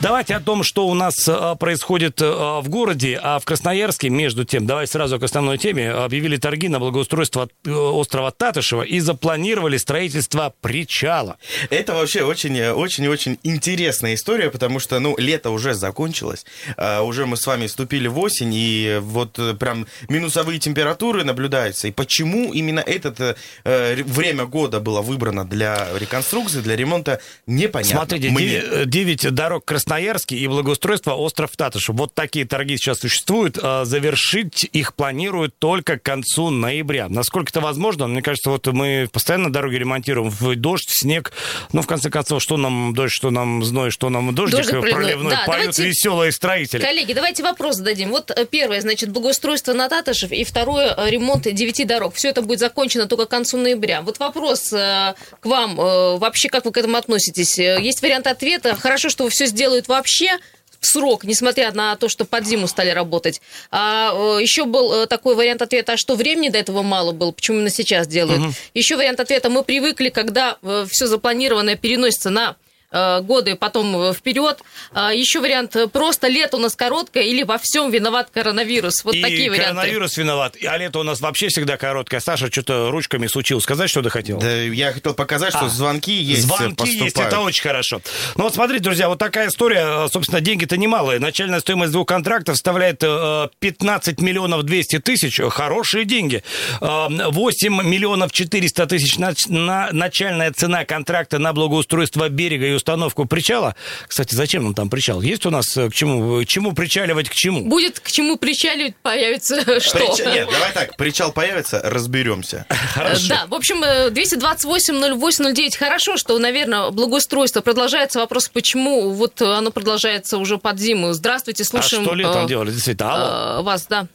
Давайте о том, что у нас э, происходит э, в городе, а в Красноярске, между тем, давайте сразу к основной теме, объявили торги на благоустройство э, острова Татышева и запланировали строительство причала. Это вообще очень-очень-очень интересная история, потому что, ну, лето уже закончилось, а, уже мы с вами вступили в осень, и вот прям минусовые температуры наблюдаются. И почему именно это время года было выбрано для реконструкции, для ремонта, непонятно. Смотрите, Мне. 9 дорог Красноярска Красноярске и благоустройство остров Татышев. Вот такие торги сейчас существуют. А Завершить их планируют только к концу ноября. Насколько это возможно? Мне кажется, вот мы постоянно дороги ремонтируем в дождь, снег. Ну, в конце концов, что нам дождь, что нам зной, что нам дождик, Дождик проливной. проливной. Да, Поют давайте- веселые строители. Коллеги, давайте вопрос зададим. Вот э, первое, значит, благоустройство на Татышев, и второе, э, ремонт девяти дорог. Все это будет закончено только к концу ноября. Вот вопрос э, к вам. э, Вообще, как вы к этому относитесь? Э, Есть вариант ответа. Хорошо, что все сделают вообще в срок, несмотря на то, что под зиму стали работать. А э, еще был э, такой вариант ответа, а что времени до этого мало было, почему именно сейчас делают. Еще вариант ответа, мы привыкли, когда все запланированное переносится на э, годы потом э, вперед. А, Еще вариант э, просто лето у нас короткое или во всем виноват коронавирус. Вот и такие варианты. коронавирус виноват. А лето у нас вообще всегда короткое. Саша что-то ручками сучил. Сказать, что ты хотел? Да, я хотел показать, что А, звонки есть, Звонки поступают. есть, это очень хорошо. Ну вот смотрите, друзья, вот такая история. Собственно, деньги-то немалые. Начальная стоимость двух контрактов составляет э, 15 миллионов 200 тысяч. Хорошие деньги. Э, 8 миллионов 400 тысяч нач- на- начальная цена контракта на благоустройство берега и установку причала. Кстати, зачем нам там причал? Есть у нас э, к чему, к чему причаливать, к чему? Будет к чему причаливать, появится что. Причал- Нет, давай так, причал появится, разберемся. Э, Да, в общем, э, 228-08-09. Хорошо, что, наверное, благоустройство продолжается. Вопрос, почему вот оно продолжается уже под зиму. Здравствуйте, слушаем а что летом э, делали? Действительно, алло. э, вас, да.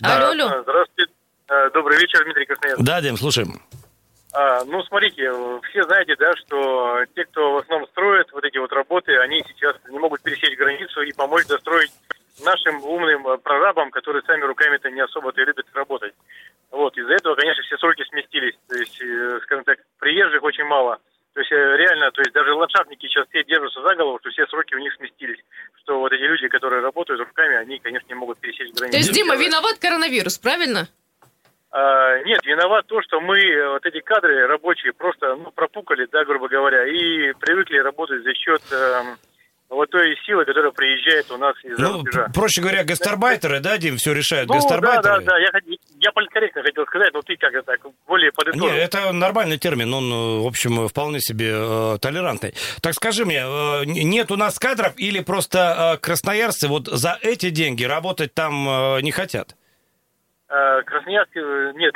Да. Алло, алло. А, Здравствуйте. А, Добрый вечер, Дмитрий Красноярский. Да, Дим, слушаем. А, ну, смотрите, все знаете, да, что те, кто в основном строит вот эти вот работы, они сейчас не могут пересечь границу и помочь достроить нашим умным э, прорабам, которые сами руками-то не особо-то и любят работать. Вот, из-за этого, конечно, все сроки сместились. То есть, э, скажем так, приезжих очень мало. То есть, э, реально, то есть даже ландшафтники сейчас все держатся за голову, что все сроки у них сместились. Что вот эти люди, которые работают руками, они, конечно, не могут пересечь границу. То есть, Дима, виноват коронавирус, правильно? А, нет, виноват то, что мы э, вот эти кадры рабочие просто ну, пропукали, да, грубо говоря, и привыкли работать за счет эм, вот той силы, которая приезжает у нас из-за Ну, рубежа. проще говоря, гастарбайтеры, да, Дим, все решают, Ну, да, гастарбайтеры. да, да, я, хот- я политкорректно хотел сказать, но ты как это так, более подытожил. это нормальный термин, он, э, в общем, вполне себе э, толерантный. Так скажи мне, э, нет у нас кадров или просто э, красноярцы вот за эти деньги работать там э, не хотят? А, Красноярск, э, нет,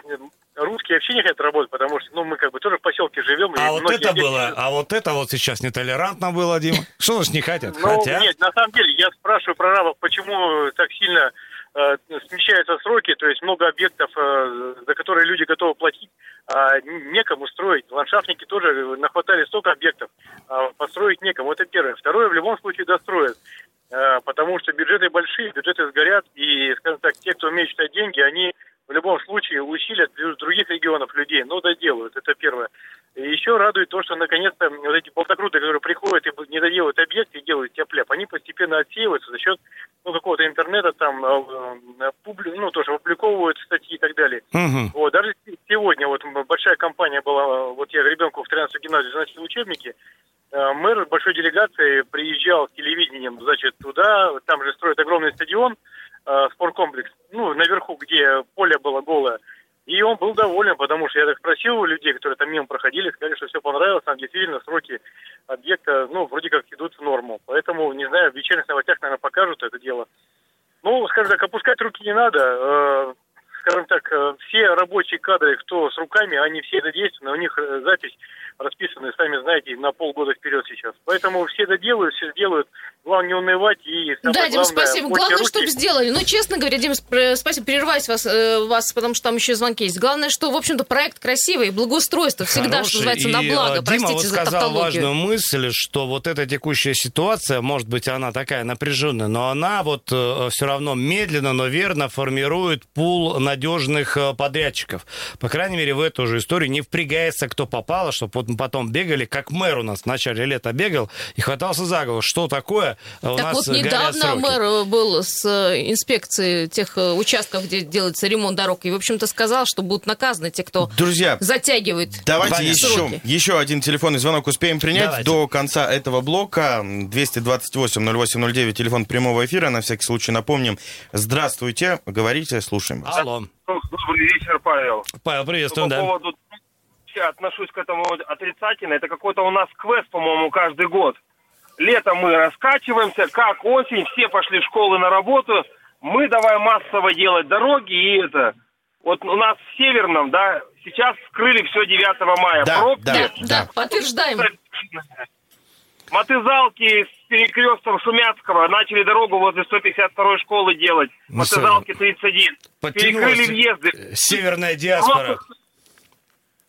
русские вообще не хотят работать, потому что, ну, мы как бы тоже в поселке живем. А вот это дети- было, а вот это вот сейчас нетолерантно было, Дима. Что значит не хотят? Ну, Хотят. нет, на самом деле, я спрашиваю прорабов, почему так сильно э, смещаются сроки, то есть много объектов, э, за которые люди готовы платить, а некому строить. Ландшафтники тоже нахватали столько объектов, а построить некому. Это первое. Второе, в любом случае достроят, э, потому что бюджеты большие, бюджеты сгорят, и, скажем так, те, кто умеет считать деньги, они в любом случае усилят других регионов людей, но доделают, это первое. И еще радует то, что наконец-то вот эти болтокруты, которые приходят и не доделают объекты и делают тепляп, они постепенно отсеиваются за счет ну, какого-то интернета, там, э, э, публи- ну, тоже опубликовывают статьи и так далее. Мгм. Вот, даже сегодня вот большая компания была, вот я ребенку в 13 гимназию заносил учебники, мэр большой делегации приезжал с телевидением, значит, туда, там же строят огромный стадион, э, спорткомплекс, ну, наверху, где поле было голое, и он был доволен, потому что я так спросил у людей, которые там мимо проходили, сказали, что все понравилось, там действительно сроки объекта, ну, вроде как идут в норму. Поэтому, не знаю, в вечерних новостях, наверное, покажут это дело. Ну, скажем так, опускать руки не надо. Скажем так, э, все рабочие кадры, кто с руками, они все задействованы, у них э, запись расписаны, сами знаете, на полгода вперед сейчас. Поэтому все это делают, все сделают. Главное не унывать и самое Да, Дим, главное, спасибо. Главное, руки. чтобы сделали. Ну, честно говоря, Дим, спасибо, прерываюсь вас, э, вас, потому что там еще звонки есть. Главное, что, в общем-то, проект красивый, благоустройство всегда, Хороший. что называется, на благо. Дима Простите вот за сказал тавтологию. важную мысль, что вот эта текущая ситуация, может быть, она такая напряженная, но она вот э, все равно медленно, но верно формирует пул надежных э, подрядчиков. По крайней мере, в эту же историю не впрягается, кто попало, чтобы вот потом бегали, как мэр у нас в начале лета бегал и хватался за голову, что такое у так нас вот недавно мэр был с э, инспекцией тех э, участков, где делается ремонт дорог, и, в общем-то, сказал, что будут наказаны те, кто Друзья, затягивает Давайте еще, еще один телефонный звонок успеем принять давайте. до конца этого блока. 228-08-09, телефон прямого эфира, на всякий случай напомним. Здравствуйте, говорите, слушаем вас. Алло. Добрый вечер, Павел. Павел, приветствуем, По да. поводу вообще отношусь к этому отрицательно. Это какой-то у нас квест, по-моему, каждый год. Летом мы раскачиваемся, как осень, все пошли в школы на работу. Мы давай массово делать дороги и это. Вот у нас в Северном, да, сейчас скрыли все 9 мая. Да, Пробки. Да, да, подтверждаем. Мотызалки с перекрестком Шумяцкого начали дорогу возле 152 школы делать. Ну, Мотызалки 31. Перекрыли въезды. Северная диаспора.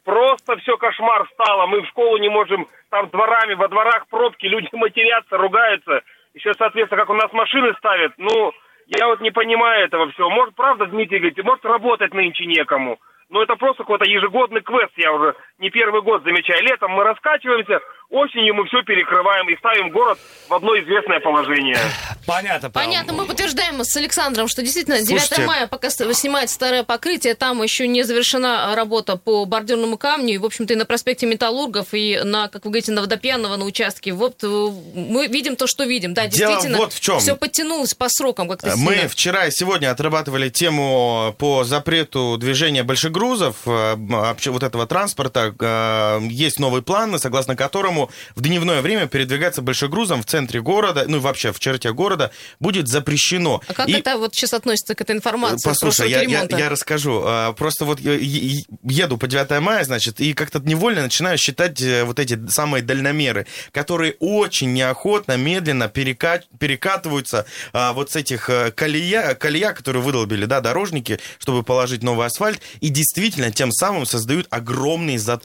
Просто все кошмар стало. Мы в школу не можем, там дворами, во дворах пробки, люди матерятся, ругаются. Еще, соответственно, как у нас машины ставят, ну, я вот не понимаю этого всего. Может, правда, Дмитрий говорит, может, работать нынче некому. Но это просто какой-то ежегодный квест, я уже не первый год замечаю. Летом мы раскачиваемся, осенью мы все перекрываем и ставим город в одно известное положение. Понятно, Павел. Понятно, мы подтверждаем с Александром, что действительно 9 Слушайте, мая, пока снимается старое покрытие, там еще не завершена работа по бордюрному камню, и, в общем-то, и на проспекте Металлургов, и на, как вы говорите, на Водопьянного, на участке. Вот э, мы видим то, что видим. Да, Дело действительно, вот в чем. все подтянулось по срокам как-то Мы сильно. вчера и сегодня отрабатывали тему по запрету движения больших грузов, э, вообще вот этого транспорта. Э, есть новый план, согласно которому в дневное время передвигаться большегрузом в центре города, ну и вообще в черте города, будет запрещено. А как и... это вот сейчас относится к этой информации? Послушай, я, я, я расскажу. Просто вот еду по 9 мая, значит, и как-то невольно начинаю считать э, вот эти самые дальномеры, которые очень неохотно, медленно перека... перекатываются вот с этих э, колея, колея, которые выдолбили, да, дорожники, чтобы положить новый асфальт, и действительно тем самым создают огромные заторы.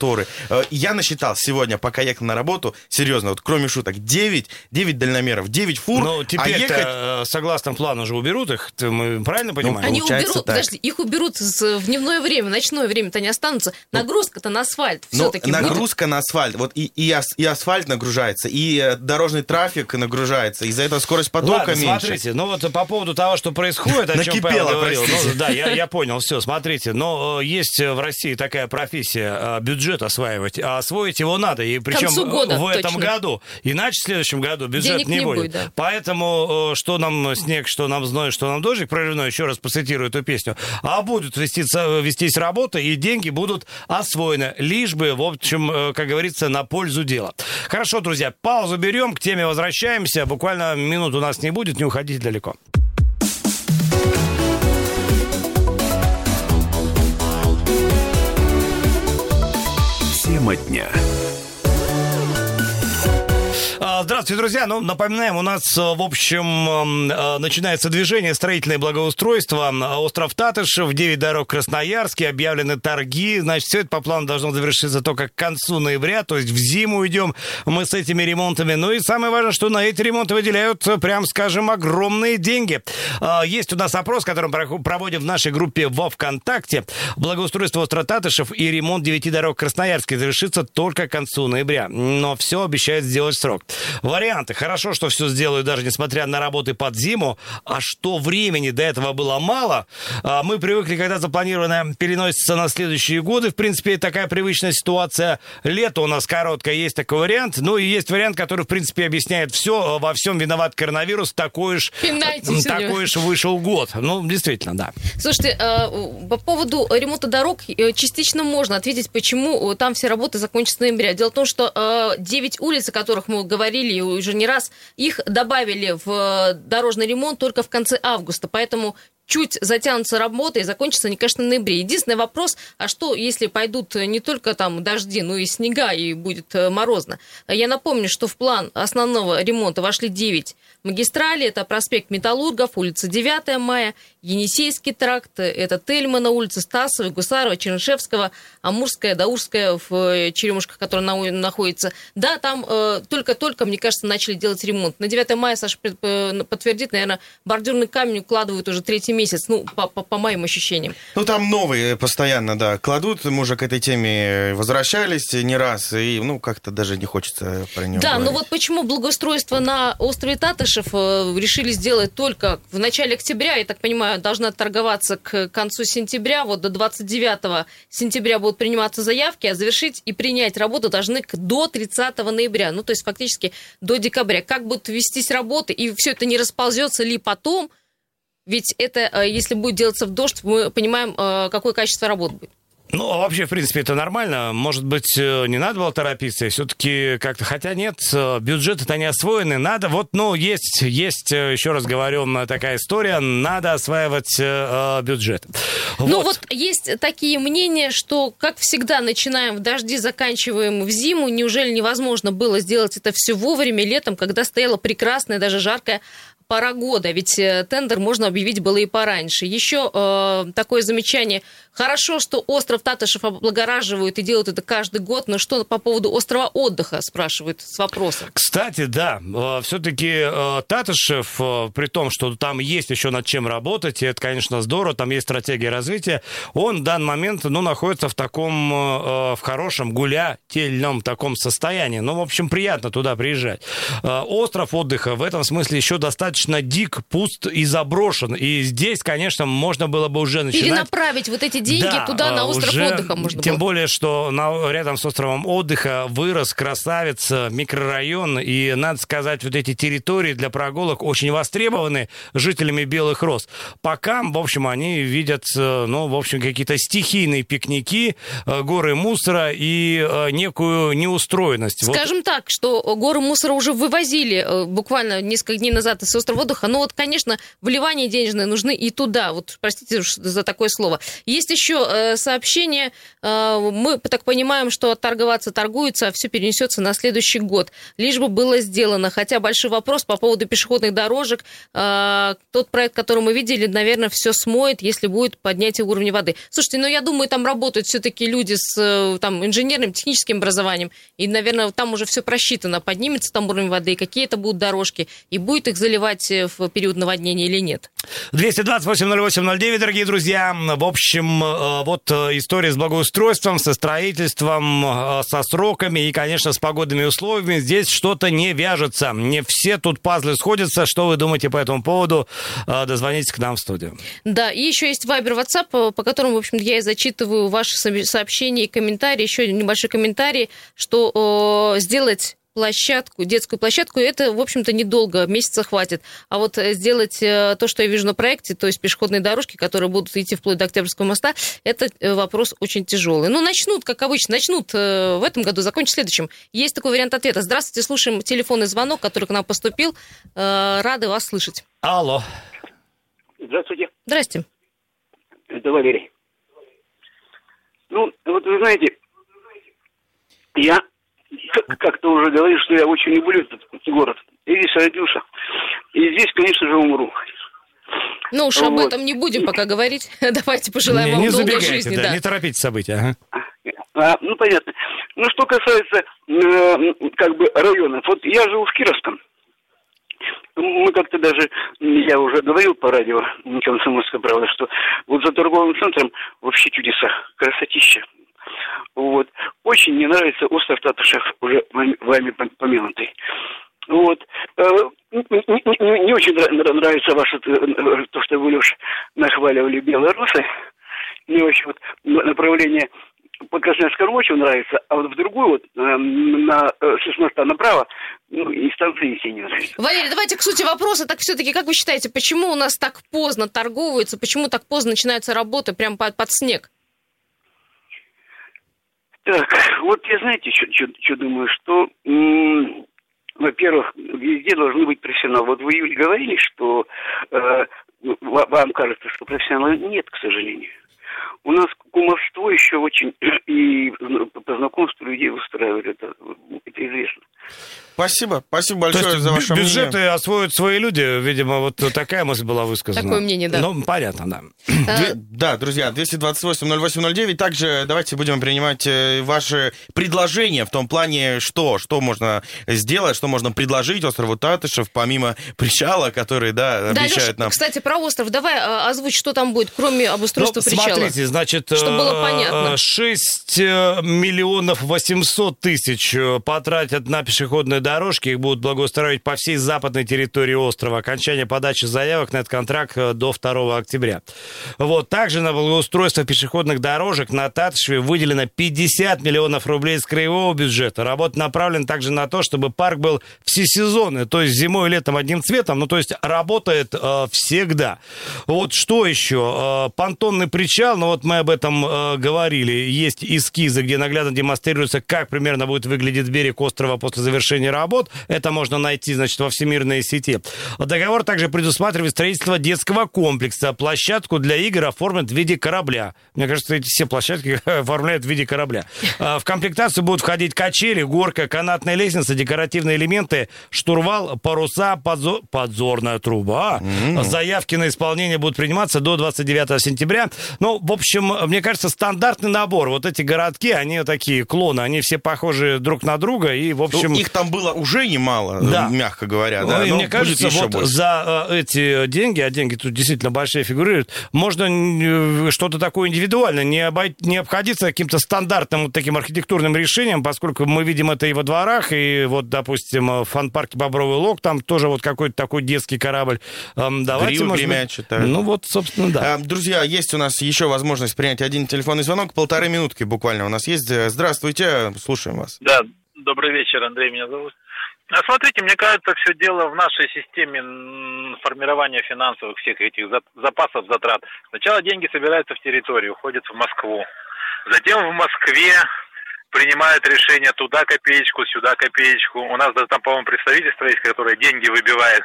Э, я насчитал сегодня, пока ехал на работу, серьезно, вот кроме шуток, 9, 9 дальномеров, 9 фур. Ну, теперь а ехать... Э, согласно плану же уберут их, ты, мы правильно ну, понимаем? Ну, Они уберут, так. подожди, их уберут в дневное время, ночное время-то они останутся. Ну, Нагрузка-то на асфальт ну, все-таки Нагрузка будет. на асфальт, вот и, и, ас, и асфальт нагружается, и э, дорожный трафик нагружается, из-за этого скорость потока Ладно, меньше. смотрите, ну вот по поводу того, что происходит, о чем Павел говорил. Ну, да, я, я понял, все, смотрите, но есть в России такая профессия, бюджет осваивать, а освоить его надо, и причем года, в этом точно. году. Иначе в следующем году бюджет Денег не, не будет. будет да. Поэтому что нам снег, что нам зной, что нам дождик проливной, еще раз процитирую эту песню, а будут вестись, вестись работа, и деньги будут освоены, лишь бы, в общем, э, как говорится, на пользу дела. Хорошо, друзья, паузу берем, к теме возвращаемся, буквально минут у нас не будет, не уходите далеко. Тема дня. Здравствуйте, друзья. Ну, напоминаем, у нас, в общем, начинается движение строительное благоустройство. Остров Татышев, 9 дорог Красноярске, объявлены торги. Значит, все это по плану должно завершиться только к концу ноября, то есть в зиму идем мы с этими ремонтами. Ну и самое важное, что на эти ремонты выделяют, прям скажем, огромные деньги. Есть у нас опрос, который проводим в нашей группе во ВКонтакте. Благоустройство острова Татышев и ремонт 9 дорог Красноярске завершится только к концу ноября. Но все обещают сделать срок. Варианты. Хорошо, что все сделают, даже несмотря на работы под зиму. А что времени до этого было мало, а, мы привыкли, когда запланировано переносится на следующие годы. В принципе, такая привычная ситуация. Лето у нас короткое, есть такой вариант. Ну и есть вариант, который, в принципе, объясняет все. Во всем виноват коронавирус. Такой уж, такой уж вышел год. Ну, действительно, да. Слушайте, а, по поводу ремонта дорог э, частично можно ответить, почему э, там все работы закончатся в ноябре. Дело в том, что 9 а, улиц, о которых мы говорили, говорили уже не раз, их добавили в дорожный ремонт только в конце августа, поэтому чуть затянутся работы и закончатся они, конечно, в ноябре. Единственный вопрос, а что, если пойдут не только там дожди, но и снега, и будет э, морозно? Я напомню, что в план основного ремонта вошли 9 магистралей. Это проспект Металлургов, улица 9 мая, Енисейский тракт, это Тельмана, улица Стасова, Гусарова, Чернышевского, Амурская, Даурская в э, Черемушках, которая находится. Да, там э, только-только, мне кажется, начали делать ремонт. На 9 мая, Саша подтвердит, наверное, бордюрный камень укладывают уже третий месяц, ну, по, по, по моим ощущениям. Ну, там новые постоянно, да, кладут. Мы уже к этой теме возвращались не раз, и, ну, как-то даже не хочется про него Да, говорить. но вот почему благоустройство на острове Татышев э, решили сделать только в начале октября, я так понимаю, должна торговаться к концу сентября, вот до 29 сентября будут приниматься заявки, а завершить и принять работу должны до 30 ноября, ну, то есть фактически до декабря. Как будут вестись работы, и все это не расползется ли потом, ведь это, э, если будет делаться в дождь, мы понимаем, э, какое качество работ будет. Ну, а вообще, в принципе, это нормально. Может быть, э, не надо было торопиться, все-таки как-то... Хотя нет, бюджеты-то не освоены. Надо, вот, ну, есть, есть, еще раз говорю, такая история, надо осваивать э, бюджет. Ну, вот. вот есть такие мнения, что, как всегда, начинаем в дожди, заканчиваем в зиму. Неужели невозможно было сделать это все вовремя, летом, когда стояла прекрасная, даже жаркая пора года, ведь э, тендер можно объявить было и пораньше. Еще э, такое замечание. Хорошо, что остров Татышев облагораживают и делают это каждый год, но что по поводу острова отдыха, спрашивают с вопросом. Кстати, да, э, все-таки э, Татышев, при том, что там есть еще над чем работать, и это, конечно, здорово, там есть стратегия развития, он в данный момент, ну, находится в таком, в хорошем гулятельном таком состоянии. Ну, в общем, приятно туда приезжать. Остров отдыха в этом смысле еще достаточно достаточно дик, пуст и заброшен. И здесь, конечно, можно было бы уже начинать... Перенаправить вот эти деньги да, туда, на остров уже, отдыха можно Тем было. более, что на, рядом с островом отдыха вырос красавец микрорайон. И, надо сказать, вот эти территории для прогулок очень востребованы жителями Белых Роз. Пока, в общем, они видят, ну, в общем, какие-то стихийные пикники, э, горы мусора и э, некую неустроенность. Скажем вот. так, что горы мусора уже вывозили э, буквально несколько дней назад из остров отдыха. Но вот, конечно, вливания денежные нужны и туда. Вот, простите за такое слово. Есть еще э, сообщение. Э, мы так понимаем, что торговаться торгуется, а все перенесется на следующий год. Лишь бы было сделано. Хотя большой вопрос по поводу пешеходных дорожек. Э, тот проект, который мы видели, наверное, все смоет, если будет поднятие уровня воды. Слушайте, ну я думаю, там работают все-таки люди с там, инженерным, техническим образованием. И, наверное, там уже все просчитано. Поднимется там уровень воды, какие это будут дорожки, и будет их заливать заливать э, в период наводнения или нет? 228-08-09, дорогие друзья. В общем, э, вот э, история с благоустройством, со строительством, со сроками и, конечно, с погодными условиями. Здесь что-то не вяжется. Не все тут пазлы сходятся. Что вы думаете по этому поводу? Дозвонитесь к нам в студию. Да, и еще есть Вайбер, WhatsApp, по которому, в общем я и зачитываю ваши сообщения и комментарии. Еще небольшой комментарий, что сделать площадку, детскую площадку, это, в общем-то, недолго, месяца хватит. А вот э, сделать э, то, что я вижу на проекте, то есть пешеходные дорожки, которые будут идти вплоть до Октябрьского моста, это э, вопрос очень тяжелый. Ну, начнут, как обычно, начнут в этом году, закончат в следующем. Есть такой вариант ответа. Здравствуйте, слушаем телефонный звонок, который к нам поступил. Рады вас слышать. Алло. Здравствуйте. Здрасте. Это Валерий. Ну, вот вы знаете, я как-то уже говорил, что я очень люблю этот город. И здесь родился. И здесь, конечно же, умру. Ну уж вот. об этом не будем пока говорить. Давайте пожелаем не, вам не долгой жизни. Да, да. Не торопите события. Ага. А, ну, понятно. Ну, что касается э, как бы районов. Вот я живу в Кировском. Мы как-то даже, я уже говорил по радио «Комсомольская правда», что вот за торговым центром вообще чудеса, красотища. Вот. Очень мне нравится остров Татышев, уже вами помянутый. Вот. Э, не, не очень нравится ваше, э, то, что вы, Леш, нахваливали белорусы. Мне очень вот направление по Красноярскому очень нравится, а вот в другую вот э, на с моста направо ну, и станции не нравится. Валерий, давайте к сути вопроса. Так все-таки, как вы считаете, почему у нас так поздно торговываются, почему так поздно начинаются работы прямо под, под снег? Так, вот я знаете, что думаю, что, во-первых, везде должны быть профессионалы. Вот вы, Юль, говорили, что э, ва- вам кажется, что профессионалы нет, к сожалению. У нас кумовство еще очень, и по знакомству людей устраивает, это, это известно. Спасибо, спасибо То большое есть за ваше бю- бюджеты мнение. освоят свои люди, видимо, вот такая мысль была высказана. Такое мнение, да. Ну, понятно, да. Да, друзья, 228-08-09. Также давайте будем принимать э, ваши предложения в том плане, что, что можно сделать, что можно предложить острову Татышев, помимо причала, который, да, Да, обещают Лёш, нам. кстати, про остров. Давай а, озвучь, что там будет, кроме обустройства Ну, причала. Смотрите, значит, Чтобы было понятно. 6 миллионов 800 тысяч э, потратят на пешеходные дорожки, их будут благоустраивать по всей западной территории острова. Окончание подачи заявок на этот контракт э, до 2 октября. Вот, также на благоустройство пешеходных дорожек на Татышеве выделено 50 миллионов рублей из краевого бюджета. Работа направлена также на то, чтобы парк был всесезонный, то есть зимой и летом одним цветом, ну, то есть работает э, всегда. Вот что еще? Э, понтонный причал, ну, вот мы об этом э, говорили, есть эскизы, где наглядно демонстрируется, как примерно будет выглядеть берег острова после завершения работ. Это можно найти, значит, во всемирной сети. Договор также предусматривает строительство детского комплекса. Площадку для игр оформят в виде корабля. Мне кажется, эти все площадки оформляют в виде корабля. А, В комплектацию будут входить качели, горка, канатная лестница, декоративные элементы, штурвал, паруса, подзо- подзорная труба. Заявки на исполнение будут приниматься до 29 сентября. Ну, в общем, мне кажется, стандартный набор. Вот эти городки, они такие клоны, они все похожи друг на друга. И, в Ну, общем... их там было уже немало, Да. э, мягко говоря. Да, Ну, и но мне кажется, вот больше. за э, эти деньги, а деньги тут действительно большие фигурируют, можно э, что-то такое индивидуальное, не, обой- не обходиться каким-то стандартным вот таким архитектурным решением, поскольку мы видим это и во дворах, и вот, допустим, в фан-парке Бобровый Лог, там тоже вот какой-то такой детский корабль. Эм, Давайте, Гривы может быть- да. Ну вот, собственно, да. Друзья, есть у нас еще возможность принять один телефонный звонок. Полторы минутки буквально у нас есть. Здравствуйте, слушаем вас. Да, добрый вечер, Андрей меня зовут. А Смотрите, мне кажется, все дело в нашей системе формирования финансовых всех этих за- запасов, затрат. Сначала деньги собираются в территорию, уходят в Москву. Затем в Москве принимают решение туда копеечку, сюда копеечку. У нас даже там, по-моему, представительство есть, которое деньги выбивает.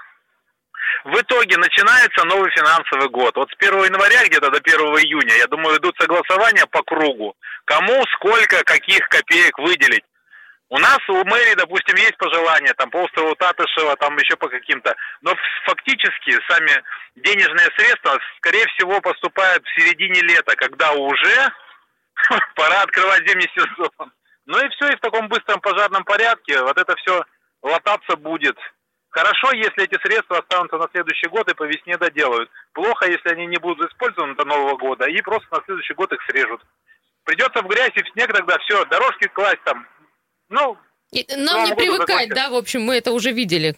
В итоге начинается новый финансовый год. Вот с 1 января где-то до 1 июня, я думаю, идут согласования по кругу. Кому, сколько, каких копеек выделить. У нас у мэрии, допустим, есть пожелания там по острову Татышева, там еще по каким-то, но фактически сами денежные средства, скорее всего, поступают в середине лета, когда уже пора открывать зимний сезон. Ну и все, и в таком быстром пожарном порядке вот это все лататься будет. Хорошо, если эти средства останутся на следующий год и по весне доделают. Плохо, если они не будут использованы до Нового года и просто на следующий год их срежут. Придется в грязь и в снег тогда все, дорожки класть там. Ну, И Нам не привыкать, да, в общем, мы это уже видели.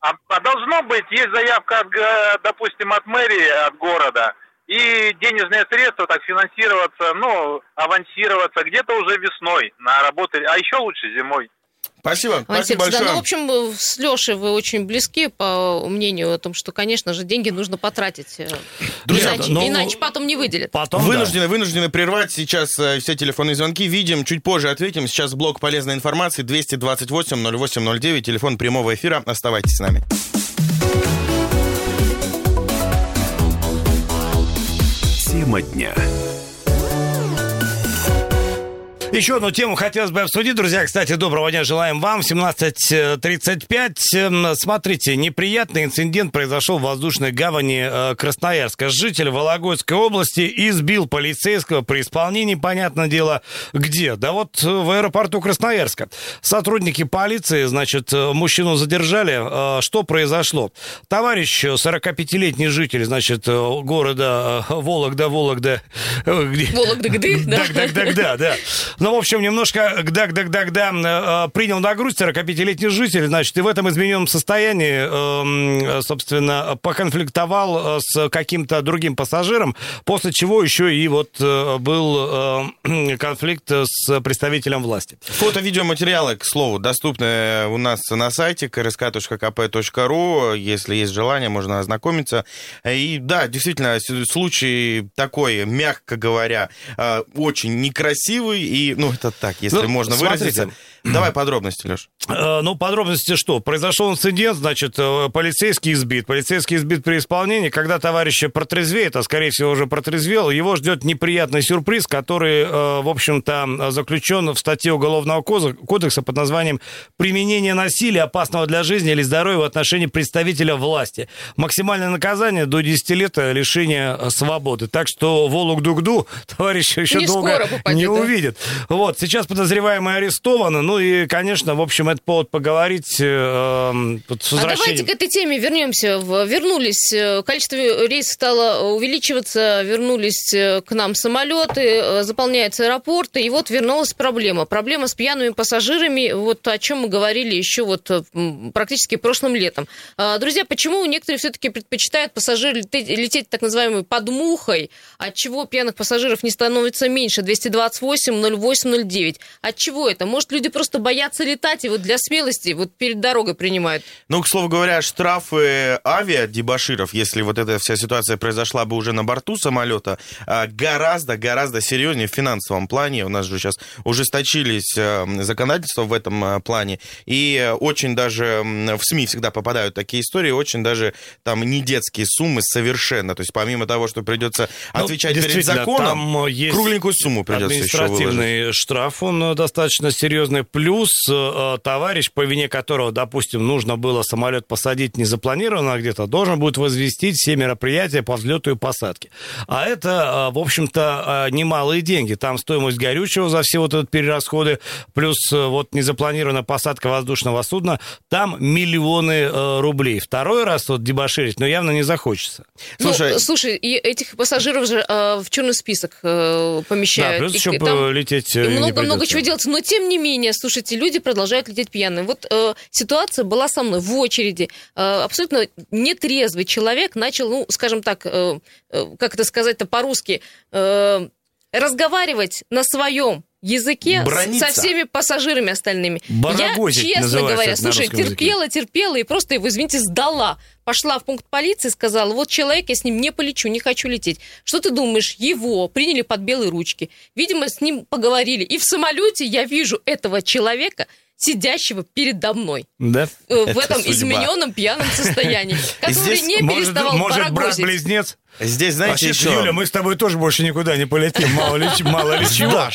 а, а должно быть, есть заявка, от, га- допустим, от мэрии, от города, и денежные средства так финансироваться, ну, авансироваться где-то уже весной на работы, а еще лучше зимой. Спасибо, спасибо да, большое. ну, в общем, с Лешей вы очень близки по мнению о том, что, конечно же, деньги нужно потратить. э, Друзья, иначе, ну, иначе потом не выделят. Потом, да. Вынуждены, вынуждены прервать сейчас э, все телефонные звонки. Видим, чуть позже ответим. Сейчас блок полезной информации 228-08-09, телефон прямого эфира. Оставайтесь с нами. Тема дня. Еще одну тему хотелось бы обсудить, друзья. Кстати, доброго дня желаем вам. 17.35. Эм, Смотрите, неприятный инцидент произошел в воздушной гавани э, Красноярска. Житель Вологодской области избил полицейского при исполнении, понятное дело, где? Да вот э, в аэропорту Красноярска. Сотрудники полиции, значит, э, мужчину задержали. Что произошло? Товарищ, э, 45-летний житель, значит, города Вологда, Вологда, Вологда-гды, да? да, да. Ну, в общем, немножко гдак-дак-дак-да принял на грудь 45-летний житель, значит, и в этом измененном состоянии, эм, собственно, поконфликтовал э, с каким-то другим пассажиром, после чего еще и вот э, был э, конфликт с представителем власти. Фото, видеоматериалы, к слову, доступны у нас на сайте krsk.kp.ru. Если есть желание, можно ознакомиться. И да, действительно, случай такой, мягко говоря, э, очень некрасивый. И, ну, это так, если Ну, можно смотрите. выразиться. Давай подробности, Леш. Э, Ну, подробности что? Произошел инцидент, значит, э, полицейский избит. Полицейский избит при исполнении. Когда товарищ протрезвеет, а, скорее всего, уже протрезвел, его ждет неприятный сюрприз, который, э, в общем-то, заключен в статье Уголовного кодекса под названием «Применение насилия, опасного для жизни или здоровья в отношении представителя власти». Максимальное наказание до 10 лет лишения свободы. Так что Волок-Дугду товарищ еще Не долго попадет, не да? увидит. Вот, сейчас подозреваемый арестован. Ну и, конечно, в общем, это повод поговорить э, э, вот с А давайте к этой теме вернемся. Вернулись, э, количество рейсов стало увеличиваться, вернулись э, к нам самолеты, э, заполняются аэропорты, и вот вернулась проблема. Проблема с пьяными пассажирами, вот о чем мы говорили еще вот э, практически прошлым летом. А, Друзья, почему некоторые все-таки предпочитают пассажиры лететь, лететь так называемой под мухой? От чего пьяных пассажиров не становится меньше? 228 08 09. От чего это? Может, люди просто боятся летать и вот для смелости вот перед дорогой принимают? Ну, к слову говоря, штрафы авиадебаширов, если вот эта вся ситуация произошла бы уже на борту самолета, а, гораздо-гораздо серьезнее в финансовом плане. У нас же сейчас ужесточились э, законодательства в этом э, плане. И очень даже в СМИ всегда попадают такие истории, очень даже там не детские суммы совершенно. То есть помимо того, что придется Ну, отвечать перед действительно, законом, там, есть кругленькую сумму придется еще выложить. Административный штраф, он э, достаточно серьезный. Плюс э, товарищ, по вине которого, допустим, нужно было самолет посадить незапланированно где-то, должен будет возвестить все мероприятия по взлету и посадке. А это, э, в общем-то, э, немалые деньги. Там стоимость горючего за все вот эти перерасходы, плюс э, вот незапланированная посадка воздушного судна, там миллионы э, рублей. Второй раз вот дебоширить, но явно не захочется. Слушай, ну, слушай, и этих пассажиров же э, в черный список э, помещают. Да, плюс И еще там- лететь и э, не много-много придется. чего делать. Но тем не менее, слушайте, люди продолжают лететь пьяные. Вот э, ситуация была со мной в очереди. Э, абсолютно нетрезвый человек начал, ну, скажем так, э, э, как это сказать-то по-русски, э, разговаривать на своем языке Браниться. со всеми пассажирами остальными. Барагозить Я, честно говоря, слушай, русском языке. терпела, терпела и просто его, извините, сдала. Пошла в пункт полиции, сказала, вот человек, я с ним не полечу, не хочу лететь. Что ты думаешь? Его приняли под белые ручки. Видимо, с ним поговорили. И в самолете я вижу этого человека, сидящего передо мной Да? э, в Это этом судьба. измененном пьяном состоянии, который Здесь не Может, переставал может брат-близнец? Здесь, знаете, Вообще, еще... Юля, мы с тобой тоже больше никуда не полетим. Мало ли, мало ли чего.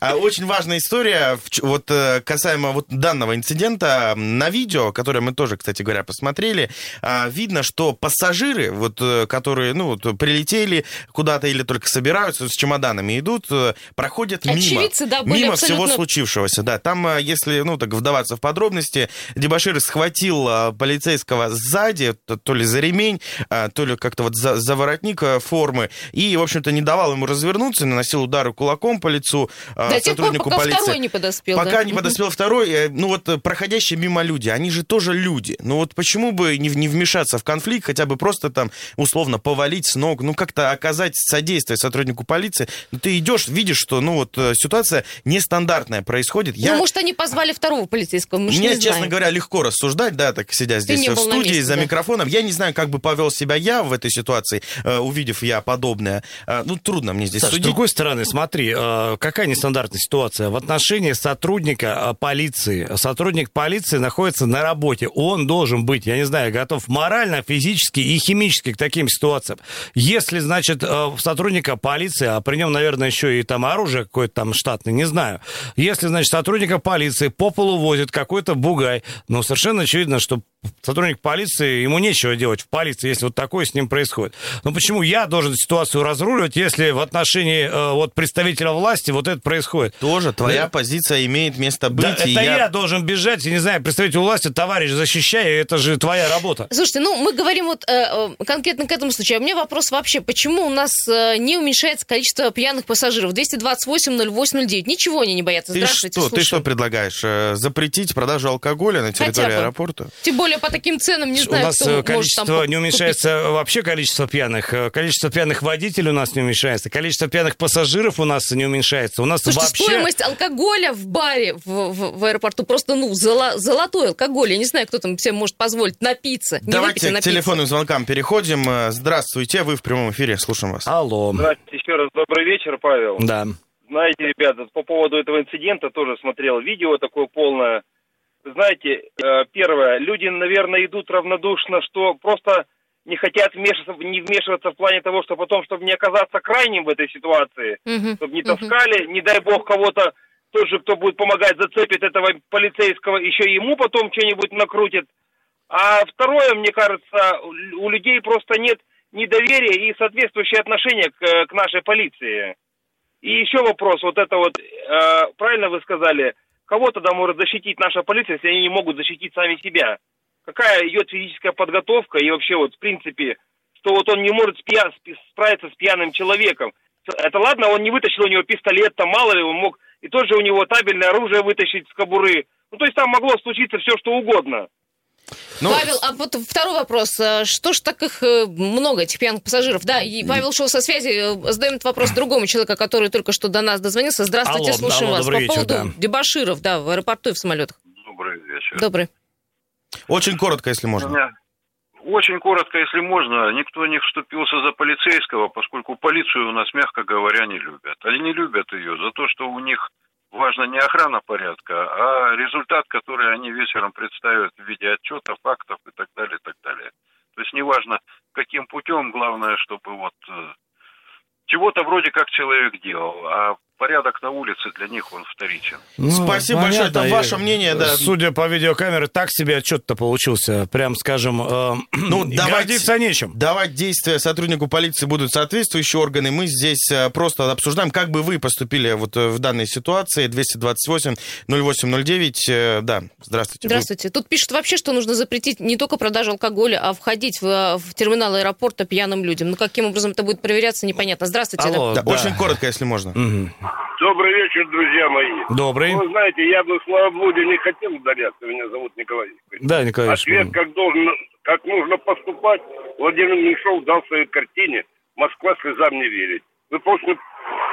А, Очень важная история, вот э, касаемо вот данного инцидента. На видео, которое мы тоже, кстати говоря, посмотрели, а, видно, что пассажиры, вот, э, которые ну, вот, прилетели куда-то или только собираются, с чемоданами идут, э, проходят мимо. Очевидцы, да, были мимо всего абсолютно- случившегся. Да, там, если, ну, так вдаваться в подробности, дебашир схватил полицейского сзади, то, то ли за ремень, а, то ли как-то вот за, за воротник э, формы, и, в общем-то, не давал ему развернуться, наносил удары кулаком по лицу э, До тех пор, сотруднику пока полиции. второй не подоспел. Пока да? не подоспел второй, э, ну вот проходящие мимо люди, они же тоже люди. Ну вот почему бы не, не вмешаться в конфликт, хотя бы просто там условно повалить с ног, ну как-то оказать содействие сотруднику полиции. Ну ты идешь, видишь, что ну вот ситуация нестандартная происходит. Ну, может, они позвали второго полицейского, мы Мне, не честно знаем. говоря, легко рассуждать, да, так сидя здесь не в студии месте, за да. микрофоном. Я не знаю, как бы повел себя я в этой ситуации, увидев я подобное. Э, Ну, трудно мне здесь Саш, с судить. другой стороны, смотри, э, какая нестандартная ситуация. В отношении сотрудника э, полиции. Сотрудник полиции находится на работе. Он должен быть, я не знаю, готов морально, физически и химически к таким ситуациям. Если, значит, э, сотрудника полиции, а при нем, наверное, еще и там оружие какое-то там штатное, не знаю. Если, значит, сотрудника полиции по полу возит какой-то бугай, ну, совершенно очевидно, что сотрудник полиции, ему нечего делать в полиции, если вот такое с ним происходит. Но почему я должен ситуацию разруливать, если в отношении э, вот представителя власти вот это происходит? Тоже твоя Да. позиция имеет место быть. Да, это я... должен бежать, я не знаю, представитель власти, товарищ, защищай, это же твоя работа. Слушайте, ну мы говорим вот э, э, конкретно к этому случаю. А у меня вопрос вообще, почему у нас э, не уменьшается количество пьяных пассажиров? 228 08 09. Ничего они не боятся. Ты Здравствуйте, что, ты слушаю. что предлагаешь? Э, Запретить продажу алкоголя на территории бы. аэропорта? Тем более по таким ценам не у знаю, нас кто э, может количество там не уменьшается вообще количество пьяных. Э, Количество пьяных водителей у нас не уменьшается. Количество пьяных пассажиров у нас не уменьшается. У нас Слушайте, вообще... стоимость алкоголя в баре в, в- в аэропорту просто, ну, золо- золотой алкоголь. Я не знаю, кто там себе может позволить напиться. Не выпить, а Давайте к напиться. телефонным звонкам переходим. Э, Здравствуйте, вы в прямом эфире, слушаем вас. Алло. Здравствуйте еще раз. Добрый вечер, Павел. Да. Знаете, ребята, по поводу этого инцидента тоже смотрел видео такое полное. Знаете, э, первое, люди, наверное, идут равнодушно, что просто не хотят вмешиваться, не вмешиваться в плане того, что потом, чтобы не оказаться крайним в этой ситуации, Мгм. чтобы не таскали, не дай бог кого-то, тот же, кто будет помогать, зацепит этого полицейского, еще ему потом что-нибудь накрутит. А второе, мне кажется, у людей просто нет недоверия и соответствующее отношение к, к нашей полиции. И еще вопрос, вот это вот, э, правильно вы сказали, кого тогда может защитить наша полиция, если они не могут защитить сами себя? Какая идет физическая подготовка и вообще вот в принципе, что вот он не может спья- справиться с пьяным человеком. Это ладно, он не вытащил у него пистолет, там мало ли, он мог и тоже у него табельное оружие вытащить с кобуры. Ну, то есть там могло случиться все, что угодно. Ну, Павел, а вот второй вопрос. А Что ж так их э, много, этих пьяных пассажиров? Да, и Павел шел со связи, э, задаем этот вопрос другому человеку, который только что до нас дозвонился. Здравствуйте, Алло, слушаем алло, вас. По вечер, поводу да. дебаширов, да, в аэропорту и в самолетах. Добрый вечер. Добрый. Очень коротко, если можно. меня Очень коротко, если можно, никто не вступился за полицейского, поскольку полицию у нас, мягко говоря, не любят. Они не любят ее за то, что у них важно не охрана порядка, а результат, который они вечером представят в виде отчета, фактов и так далее, и так далее. То есть неважно, каким путем, главное, чтобы вот э, чего-то вроде как человек делал, а порядок на улице для них он вторичен. Ну, Спасибо большое, это понятно. ваше мнение, да. Судя по видеокамере, так себе отчет-то получился. Прям, скажем, э, Ну, и давайте- гордиться нечем. Давать действия сотруднику полиции будут соответствующие органы. Мы здесь э, просто обсуждаем, как бы вы поступили вот э, в данной ситуации. 228-08-09. э, Да, здравствуйте. Вы- Здравствуйте. Тут пишут вообще, что нужно запретить не только продажу алкоголя, а входить в, в терминал аэропорта пьяным людям. Ну, каким образом это будет проверяться, непонятно. Здравствуйте. Алло, Да, да. Очень коротко, если можно. Мгм. Добрый вечер, друзья мои. Добрый. Вы знаете, я бы в славоблуде не хотел ударяться. Меня зовут Николай. Да, Николай Ответ, как должен, как нужно поступать, Владимир Меньшов дал в своей картине «Москва слезам не верит». Вы просто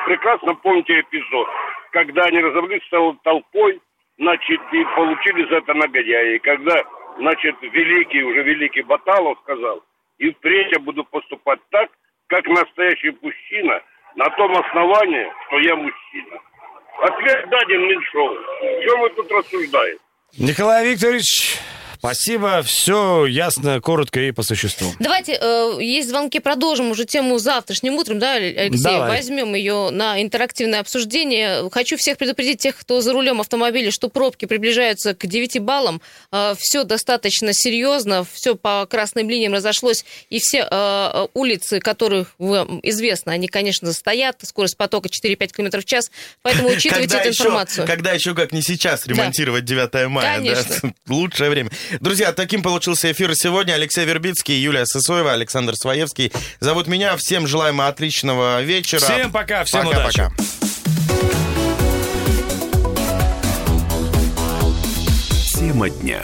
прекрасно помните эпизод, когда они разобрались с тол- толпой, значит, и получили за это нагодяи. И когда, значит, великий, уже великий Баталов сказал, и впредь я буду поступать так, как настоящий мужчина, на том основании, что я мужчина. Ответ даден Меньшову. Чем мы тут рассуждаем? Николай Викторович, спасибо. Все ясно, коротко и по существу. Давайте, э, есть звонки, продолжим уже тему завтрашним утром, да, Алексей? Давай. Возьмем ее на интерактивное обсуждение. Хочу всех предупредить, тех, кто за рулем автомобиля, что пробки приближаются к 9 баллам. все достаточно серьезно, все по красным линиям разошлось, и все э, улицы, которых вам известно, они, конечно, стоят, скорость потока 4-5 км в час, поэтому учитывайте эту еще, информацию. когда еще как не сейчас ремонтировать 9 мая. Конечно. Да? Лучшее время. Друзья, таким получился эфир сегодня. Алексей Вербицкий, Юлия Сысоева, Александр Своевский. Зовут меня. Всем желаем отличного вечера. Всем пока, всем удачи. Пока-пока. Тема дня.